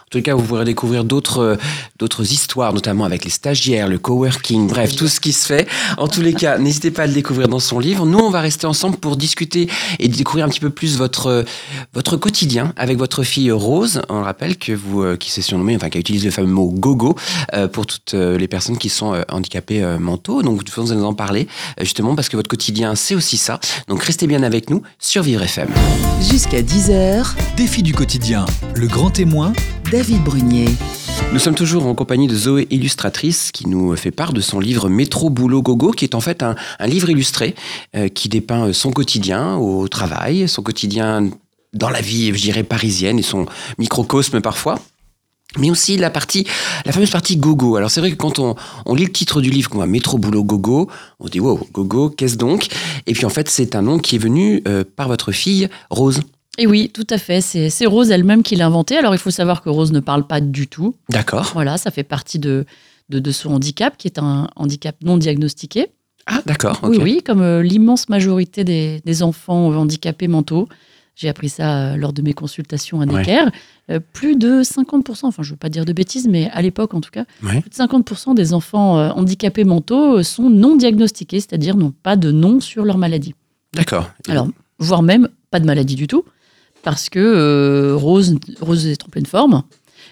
En tout cas, vous pourrez découvrir d'autres euh, d'autres histoires, notamment avec les stagiaires, le coworking, bref, tout ce qui se fait. En tous les cas, n'hésitez pas à le découvrir dans son livre. Nous, on va rester ensemble pour discuter et découvrir un petit peu plus votre euh, votre quotidien avec votre fille Rose. On rappelle que vous euh, qui s'est surnommée, enfin qui utilise le fameux mot gogo pour toutes les personnes qui sont handicapées mentaux. Donc, vous allez nous en parler justement parce que votre quotidien, c'est aussi ça. Donc, restez bien avec nous sur Vivre FM. Jusqu'à 10h, Défi du quotidien, le grand témoin, David Brunier. Nous sommes toujours en compagnie de Zoé Illustratrice qui nous fait part de son livre Métro Boulot Gogo qui est en fait un, livre illustré euh, qui dépeint son quotidien au travail, son quotidien dans la vie, je dirais, parisienne et son microcosme parfois. Mais aussi la partie, la fameuse partie gogo. Alors c'est vrai que quand on, lit le titre du livre, qu'on voit Métro Boulot Gogo, on dit wow, gogo, qu'est-ce donc? Et puis en fait c'est un nom qui est venu euh, par votre fille Rose. Et oui, tout à fait. C'est Rose elle-même qui l'a inventé. Alors il faut savoir que Rose ne parle pas du tout. D'accord. Voilà, ça fait partie de, de, de son handicap, qui est un handicap non diagnostiqué. Ah d'accord. Oui, oui, comme euh, l'immense majorité des, des enfants handicapés mentaux. J'ai appris ça euh, lors de mes consultations à Ouais. Necker. Euh, plus de 50%, enfin je ne veux pas dire de bêtises, mais à l'époque en tout cas, Ouais. plus de 50% des enfants handicapés mentaux sont non diagnostiqués, c'est-à-dire n'ont pas de nom sur leur maladie. D'accord. Alors, voire même pas de maladie du tout, parce que euh, Rose, Rose est en pleine forme.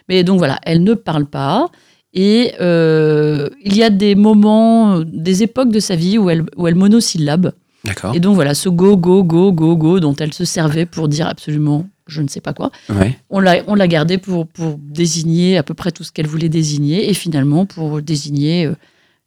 Mais donc voilà, elle ne parle pas. Et euh, il y a des moments, des époques de sa vie où elle, où elle monosyllabe. D'accord. Et donc voilà, ce go, go, go, go, go dont elle se servait pour dire absolument je ne sais pas quoi, Ouais. on l'a, on l'a gardé pour, pour désigner à peu près tout ce qu'elle voulait désigner. Et finalement, pour désigner euh,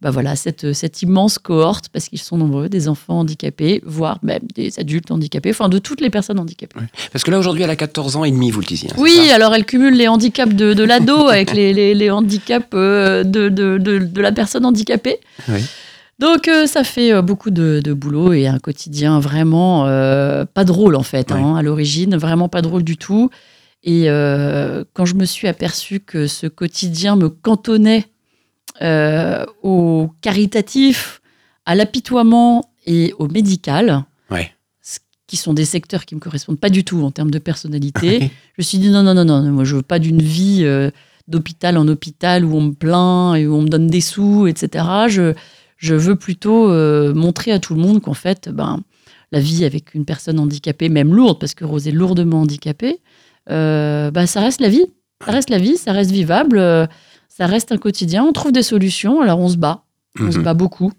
bah voilà, cette, cette immense cohorte, parce qu'ils sont nombreux, des enfants handicapés, voire même des adultes handicapés, enfin de toutes les personnes handicapées. Parce que là, aujourd'hui, elle a 14 ans et demi, vous le disiez. hein, Oui, alors elle cumule les handicaps de, de l'ado avec les, les- les handicaps euh, de, de, la personne handicapée. Oui. Donc euh, ça fait euh, beaucoup de, de boulot et un quotidien vraiment euh, pas drôle en fait, hein, à l'origine, vraiment pas drôle du tout. Et euh, quand je me suis aperçue que ce quotidien me cantonnait euh, au caritatif, à l'apitoiement et au médical, Ouais. ce qui sont des secteurs qui me correspondent pas du tout en termes de personnalité, je me suis dit non, non, non, non, moi je veux pas d'une vie euh, d'hôpital en hôpital où on me plaint et où on me donne des sous, etc. Je, je veux plutôt euh, montrer à tout le monde qu'en fait, ben, la vie avec une personne handicapée, même lourde, parce que Rose est lourdement handicapée, ben, ça reste la vie. Ça reste la vie, ça reste vivable, ça reste un quotidien. On trouve des solutions, alors on se bat. On se Mhm. bat beaucoup,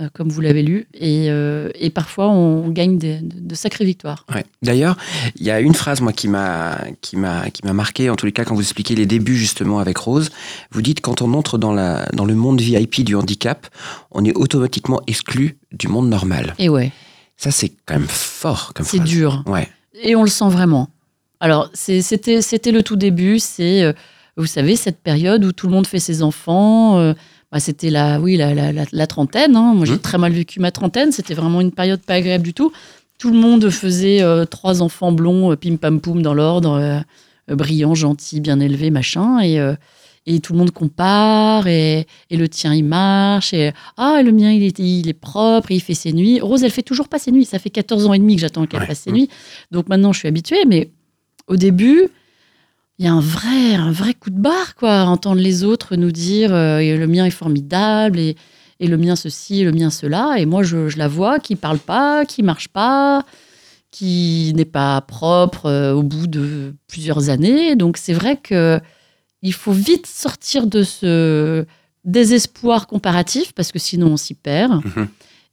euh, comme vous l'avez lu, et, euh, et parfois on gagne des- de, sacrées victoires. Ouais. D'ailleurs, il y a une phrase moi qui m'a qui m'a qui m'a marqué en tous les cas quand vous expliquez les débuts justement avec Rose. Vous dites quand on entre dans la dans le monde VIP du handicap, on est automatiquement exclu du monde normal. Et ouais, Ça c'est quand même fort comme c'est dur. Ouais. Et on le sent vraiment. Alors, c'était le tout début, c'est, euh, vous savez, cette période où tout le monde fait ses enfants. euh, bah, c'était la, oui, la, la, la- la trentaine. hein. Moi, j'ai Mhm. très mal vécu ma trentaine. C'était vraiment une période pas agréable du tout. Tout le monde faisait euh, trois enfants blonds, euh, pim pam poum dans l'ordre, euh, brillants, gentils, bien élevés, machin. Et, euh, et tout le monde compare, et, et le tien, il marche. Et ah, le mien, il est, il est propre, et il fait ses nuits. Rose, elle fait toujours pas ses nuits. Ça fait 14 ans et demi que j'attends qu'elle Ouais. fasse ses nuits. Donc maintenant, je suis habituée, mais au début, il y a un vrai, un vrai coup de barre, quoi, à entendre les autres nous dire euh, le mien est formidable et, et le mien ceci, le mien cela. Et moi, je, je la vois qui parle pas, qui marche pas, qui n'est pas propre euh, au bout de plusieurs années. Donc c'est vrai que il faut vite sortir de ce désespoir comparatif parce que sinon on s'y perd. Mhm.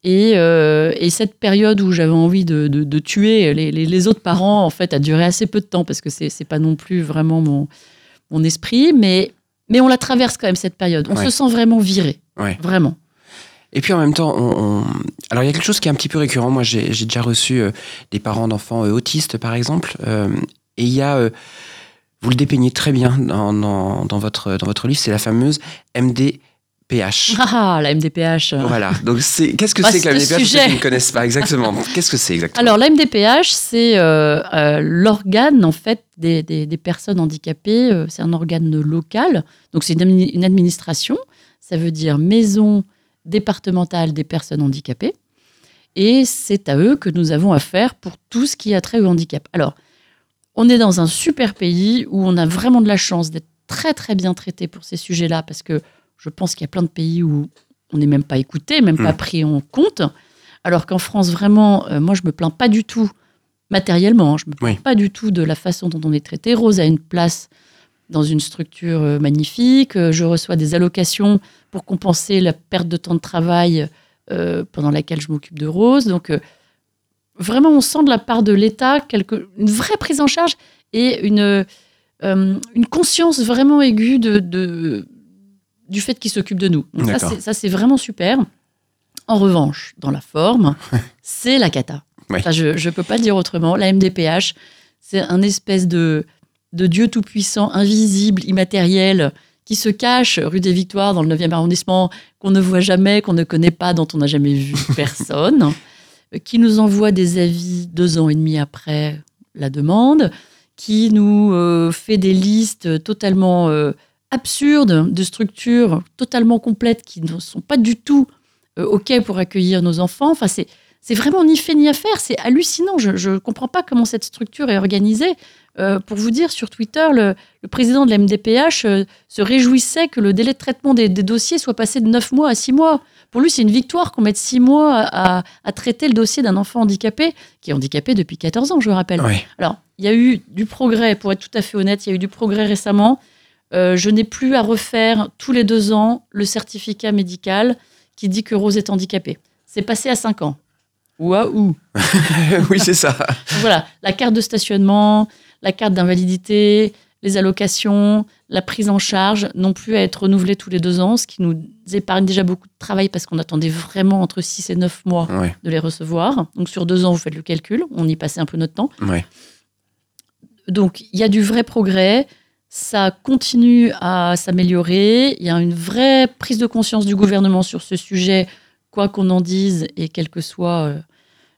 Et, euh, et cette période où j'avais envie de, de- de tuer les, les- les autres parents, en fait, a duré assez peu de temps parce que c'est c'est pas non plus vraiment mon, mon esprit, mais, mais on la traverse quand même cette période. On Ouais. se sent vraiment viré, Ouais. vraiment. Et puis en même temps, on, on- alors il y a quelque chose qui est un petit peu récurrent. Moi, j'ai déjà reçu euh, des parents d'enfants euh, autistes, par exemple, et il y a, vous le dépeignez très bien dans, dans, dans votre dans votre livre, c'est la fameuse MD MDPH. Ah, la MDPH. Voilà. Donc, c'est qu'est-ce que Bah, c'est que la MDPH pour ceux qui ne connaissent pas exactement Qu'est-ce que c'est exactement? Alors, la MDPH, c'est euh, euh, l'organe, en fait, des, des- des personnes handicapées. Euh, c'est un organe local. Donc, c'est une administration. Ça veut dire maison départementale des personnes handicapées. Et c'est à eux que nous avons affaire pour tout ce qui a trait au handicap. Alors, on est dans un super pays où on a vraiment de la chance d'être très, très bien traité pour ces sujets-là, parce que je pense qu'il y a plein de pays où on n'est même pas écouté, même pas Mm. pris en compte. Alors qu'en France, vraiment, euh, moi, je me plains pas du tout matériellement. hein, je me plains Oui. pas du tout de la façon dont on est traité. Rose a une place dans une structure euh, magnifique. Euh, Je reçois des allocations pour compenser la perte de temps de travail euh, pendant laquelle je m'occupe de Rose. Donc, euh, vraiment, on sent de la part de l'État quelque- une vraie prise en charge et une, euh, une conscience vraiment aiguë de, de- du fait qu'il s'occupe de nous. Donc ça, c'est- vraiment super. En revanche, dans la forme, c'est la cata. Enfin, je ne peux pas le dire autrement. La MDPH, c'est un espèce de, de Dieu tout-puissant, invisible, immatériel, qui se cache rue des Victoires dans le 9e arrondissement, qu'on ne voit jamais, qu'on ne connaît pas, dont on n'a jamais vu personne, qui nous envoie des avis deux ans et demi après la demande, qui nous euh, fait des listes totalement euh, absurdes de structures totalement complètes qui ne sont pas du tout euh, OK pour accueillir nos enfants. Enfin, c'est c'est vraiment ni fait ni à faire. C'est hallucinant. Je ne comprends pas comment cette structure est organisée. Euh, pour vous dire, sur Twitter, le, le président de la MDPH euh, se réjouissait que le délai de traitement des, des dossiers soit passé de 9 mois à 6 mois. Pour lui, c'est une victoire qu'on mette 6 mois à, à traiter le dossier d'un enfant handicapé, qui est handicapé depuis 14 ans, je le rappelle. Alors, il y a eu du progrès, pour être tout à fait honnête, il y a eu du progrès récemment. Euh, je n'ai plus à refaire tous les deux ans le certificat médical qui dit que Rose est handicapée. C'est passé à 5 ans. Waouh oui, c'est ça. Voilà, la carte de stationnement, la carte d'invalidité, les allocations, la prise en charge n'ont plus à être renouvelées tous les deux ans, ce qui nous épargne déjà beaucoup de travail parce qu'on attendait vraiment entre 6 et 9 mois Ouais. de les recevoir. Donc sur deux ans, vous faites le calcul, on y passait un peu notre temps. Ouais. Donc, il y a du vrai progrès. Ça continue à s'améliorer. Il y a une vraie prise de conscience du gouvernement sur ce sujet, quoi qu'on en dise, et quelle que soit euh,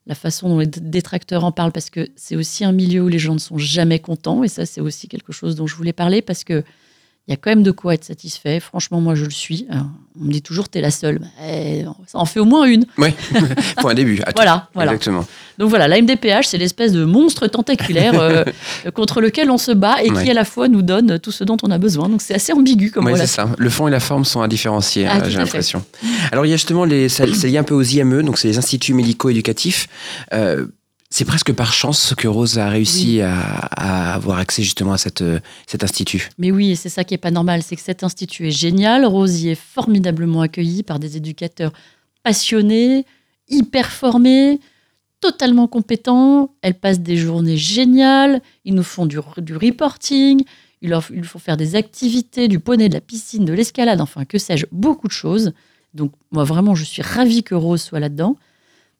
la façon dont les détracteurs en parlent, parce que c'est aussi un milieu où les gens ne sont jamais contents. Et ça, c'est aussi quelque chose dont je voulais parler, parce que il y a quand même de quoi être satisfait. Franchement, moi, je le suis. Alors, on me dit toujours, t'es la seule. Eh, ça en fait au moins une. Ouais. Pour un début. à. Voilà, voilà. Exactement. Donc voilà, la MDPH, c'est l'espèce de monstre tentaculaire euh, contre lequel on se bat et Ouais. qui à la fois nous donne tout ce dont on a besoin. Donc c'est assez ambigu comme Oui, c'est ça. Le fond et la forme sont à différencier, Ah, euh, à j'ai l'impression. Alors, il y a justement, les, ça- c'est lié un peu aux IME, donc c'est les instituts médico-éducatifs. Euh, c'est presque par chance que Rose a réussi à, à avoir accès justement à cette, euh, cet institut. Mais oui, et c'est ça qui est pas normal, c'est que cet institut est génial. Rose y est formidablement accueillie par des éducateurs passionnés, hyper formés, totalement compétents. Elle passe des journées géniales. Ils nous font du, du reporting. Ils leur ils font faire des activités, du poney, de la piscine, de l'escalade, enfin que sais-je, beaucoup de choses. Donc moi vraiment, je suis ravie que Rose soit là-dedans.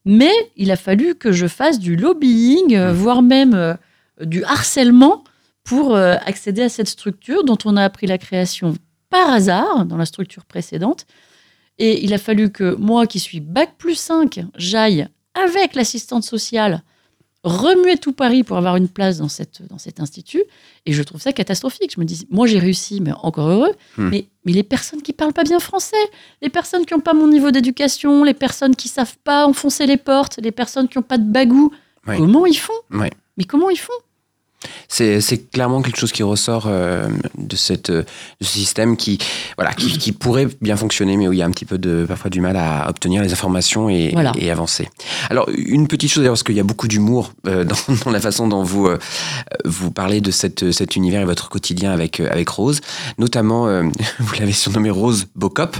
Mais il a fallu que je fasse du lobbying, euh, voire même euh, du harcèlement pour euh, accéder à cette structure dont on a appris la création par hasard dans la structure précédente. Et il a fallu que moi, qui suis bac plus 5, j'aille avec l'assistante sociale remuer tout Paris pour avoir une place dans, cette, dans cet institut. Et je trouve ça catastrophique. Je me dis, moi j'ai réussi, mais encore heureux. Hmm. Mais, mais les personnes qui parlent pas bien français, les personnes qui n'ont pas mon niveau d'éducation, les personnes qui savent pas enfoncer les portes, les personnes qui n'ont pas de bagou, comment ils font? Mais comment ils font? C'est, c'est clairement quelque chose qui ressort euh, de, cette, euh, de ce système qui, voilà, qui, qui pourrait bien fonctionner, mais où il y a un petit peu de, parfois du mal à obtenir les informations et, Voilà. et avancer. Alors, une petite chose, d'ailleurs, parce qu'il y a beaucoup d'humour euh, dans, dans la façon dont vous, euh, vous parlez de cette, cet univers et votre quotidien avec, euh, avec Rose. Notamment, euh, vous l'avez surnommée Rose Bocop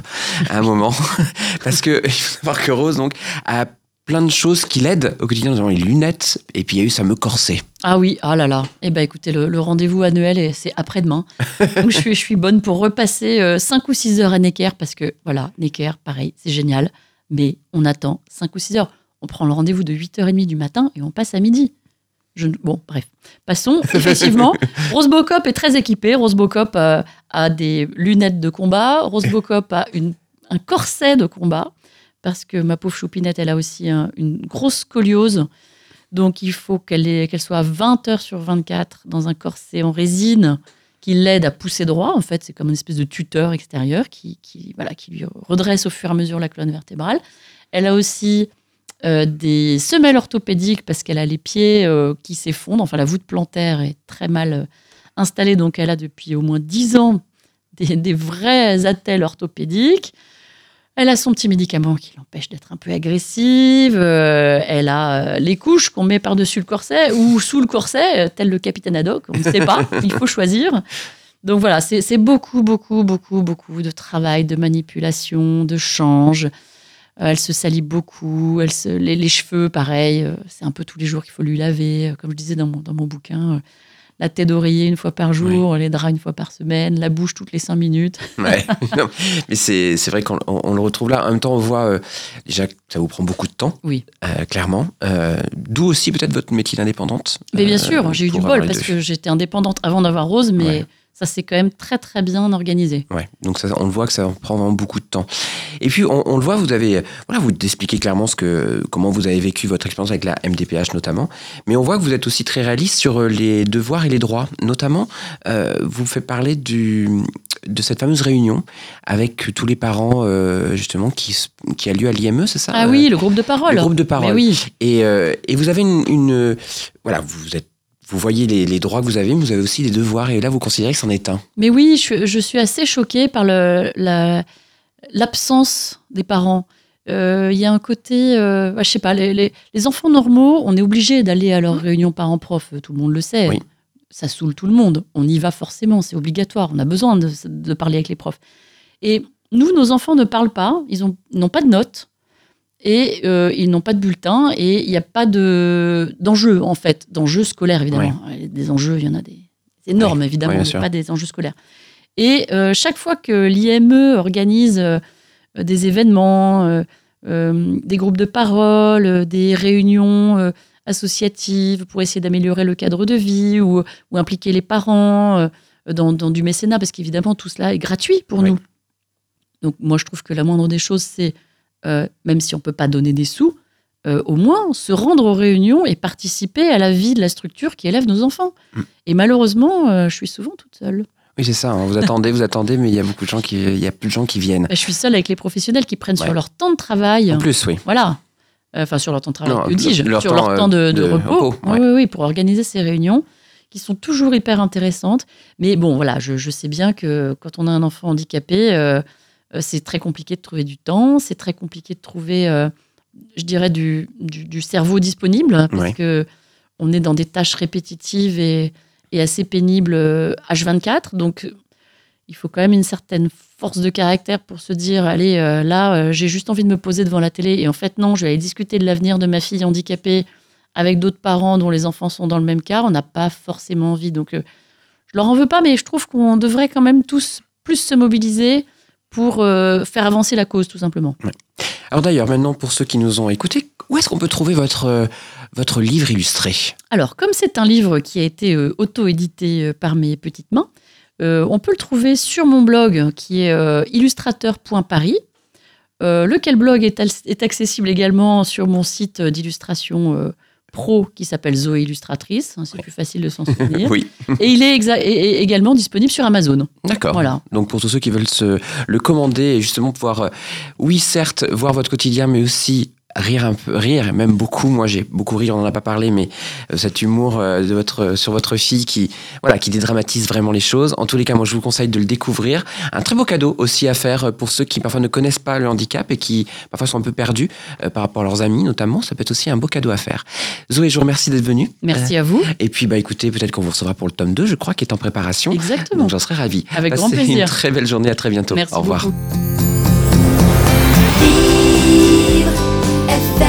à un moment, parce que il faut savoir que Rose, donc, a plein de choses qui l'aident au quotidien, notamment les lunettes, et puis il y a eu fameux corset. Ah oui, ah là là. Eh ben écoutez, le, le rendez-vous annuel, c'est après-demain. Donc je suis, je suis bonne pour repasser 5 ou 6 heures à Necker, parce que voilà, Necker, pareil, c'est génial. Mais on attend 5 ou 6 heures. On prend le rendez-vous de 8h30 du matin et on passe à midi. Je, bon, bref. Passons. Effectivement, Rose Bocop est très équipée. Rose Bocop euh, a des lunettes de combat. Rose Bocop a une, un corset de combat parce que ma pauvre choupinette, elle a aussi un- une grosse scoliose. Donc, il faut qu'elle soit 20 heures sur 24 dans un corset en résine qui l'aide à pousser droit. En fait, c'est comme une espèce de tuteur extérieur qui, qui, voilà, qui lui redresse au fur et à mesure la colonne vertébrale. Elle a aussi euh, des semelles orthopédiques parce qu'elle a les pieds euh, qui s'effondrent. Enfin, la voûte plantaire est très mal euh, installée. Donc, elle a depuis au moins 10 ans des, des vrais attelles orthopédiques. Elle a son petit médicament qui l'empêche d'être un peu agressive. Euh, elle a euh, les couches qu'on met par-dessus le corset ou sous le corset, euh, tel le capitaine Haddock. On ne sait pas. Il faut choisir. Donc voilà, c'est beaucoup, beaucoup, beaucoup, beaucoup de travail, de manipulation, de change. Euh, elle se salit beaucoup. Elle se, les, les cheveux, pareil. c'est un peu tous les jours qu'il faut lui laver. Comme je disais dans mon, dans mon bouquin, la tête d'oreiller une fois par jour, les draps une fois par semaine, la bouche toutes les cinq minutes. Ouais. Non, mais c'est vrai qu'on on- le retrouve là. En même temps, on voit euh, déjà que ça vous prend beaucoup de temps. Oui. euh, clairement. Euh, D'où aussi peut-être votre métier d'indépendante. Mais bien sûr, j'ai eu du bol parce que j'étais indépendante avant d'avoir Rose, mais Ouais. Ça s'est quand même très très bien organisé. Ouais, donc ça, on le voit que ça prend vraiment beaucoup de temps. Et puis on, on le voit, vous avez, voilà, vous expliquez clairement ce que, comment vous avez vécu votre expérience avec la MDPH notamment, mais on voit que vous êtes aussi très réaliste sur euh, les devoirs et les droits. Notamment, euh, vous faites parler du, de cette fameuse réunion avec tous les parents euh, justement qui, qui a lieu à l'IME, c'est ça Ah oui, le groupe de parole. le groupe de Mais parole. oui, Et, euh, et vous avez une, une- voilà, vous êtes, vous voyez les, les droits que vous avez, mais vous avez aussi les devoirs, et là vous considérez que c'en est un. mais oui, je, je suis assez choquée par la- l'absence des parents. Euh, Il y a un côté, euh, je sais pas, les, les- les enfants normaux, on est obligé d'aller à leur réunion parents-prof, tout le monde le sait. Oui. Ça saoule tout le monde. On y va forcément, c'est obligatoire. On a besoin de, de parler avec les profs. Et nous, nos enfants ne parlent pas, ils ont- ils n'ont pas de notes et euh, ils n'ont pas de bulletin et il n'y a pas de d'enjeux en fait, d'enjeux scolaires évidemment. Des enjeux, il y en a des énormes évidemment, bien mais pas des enjeux scolaires. Et euh, chaque fois que l'IME organise euh, des événements, euh, euh, des groupes de parole, euh, des réunions euh, associatives pour essayer d'améliorer le cadre de vie ou, ou impliquer les parents euh, dans, dans du mécénat, parce qu'évidemment tout cela est gratuit pour Oui. nous. Donc moi je trouve que la moindre des choses, c'est, euh, même si on ne peut pas donner des sous, euh, au moins se rendre aux réunions et participer à la vie de la structure qui élève nos enfants. Mm. Et malheureusement, euh, je suis souvent toute seule. Oui, c'est ça. hein. Vous attendez, vous attendez, mais il y a beaucoup de gens qui, il y a plus de gens qui viennent. Bah, je suis seule avec les professionnels qui prennent Ouais. sur leur temps de travail. En plus, oui. Voilà. Enfin, sur leur temps de travail, Non, que dis-je Sur temps, leur temps de, de de repos. repos, ouais. Oui, oui, oui, pour organiser ces réunions qui sont toujours hyper intéressantes. Mais bon, voilà, je, je sais bien que quand on a un enfant handicapé, c'est très compliqué de trouver du temps, c'est très compliqué de trouver, euh, je dirais, du, du, du cerveau disponible, parce Ouais. que on est dans des tâches répétitives et, et assez pénibles euh, H24. Donc, il faut quand même une certaine force de caractère pour se dire allez, euh, là, euh, j'ai juste envie de me poser devant la télé. Et en fait, non, je vais aller discuter de l'avenir de ma fille handicapée avec d'autres parents dont les enfants sont dans le même cas. On n'a pas forcément envie. Donc, euh, je leur en veux pas, mais je trouve qu'on devrait quand même tous plus se mobiliser pour euh, faire avancer la cause, tout simplement. Alors d'ailleurs, maintenant, pour ceux qui nous ont écoutés, où est-ce qu'on peut trouver votre, euh, votre livre illustré? Alors, comme c'est un livre qui a été euh, auto-édité par mes petites mains, on peut le trouver sur mon blog qui est illustrateur.paris. Lequel blog est, accessible également sur mon site d'illustration pro qui s'appelle Zoé Illustratrice. hein, C'est plus facile de s'en souvenir. Oui, Et il est, et également disponible sur Amazon. d'accord. Voilà. Donc pour tous ceux qui veulent se le commander et justement pouvoir, euh, oui certes, voir votre quotidien, mais aussi rire un peu, rire même beaucoup. Moi j'ai beaucoup ri, on n'en a pas parlé, mais euh, cet humour euh, de votre, sur votre fille qui, voilà, qui dédramatise vraiment les choses. En tous les cas, moi je vous conseille de le découvrir. Un très beau cadeau aussi à faire euh, pour ceux qui parfois ne connaissent pas le handicap et qui parfois sont un peu perdus euh, par rapport à leurs amis notamment. Ça peut être aussi un beau cadeau à faire. Zoé, je vous remercie d'être venue. Merci à vous. Et puis bah écoutez, peut-être qu'on vous recevra pour le tome 2, je crois, qui est en préparation. Exactement. Donc j'en serai ravi. Avec grand plaisir. Une très belle journée, à très bientôt. Merci Au revoir. beaucoup. vez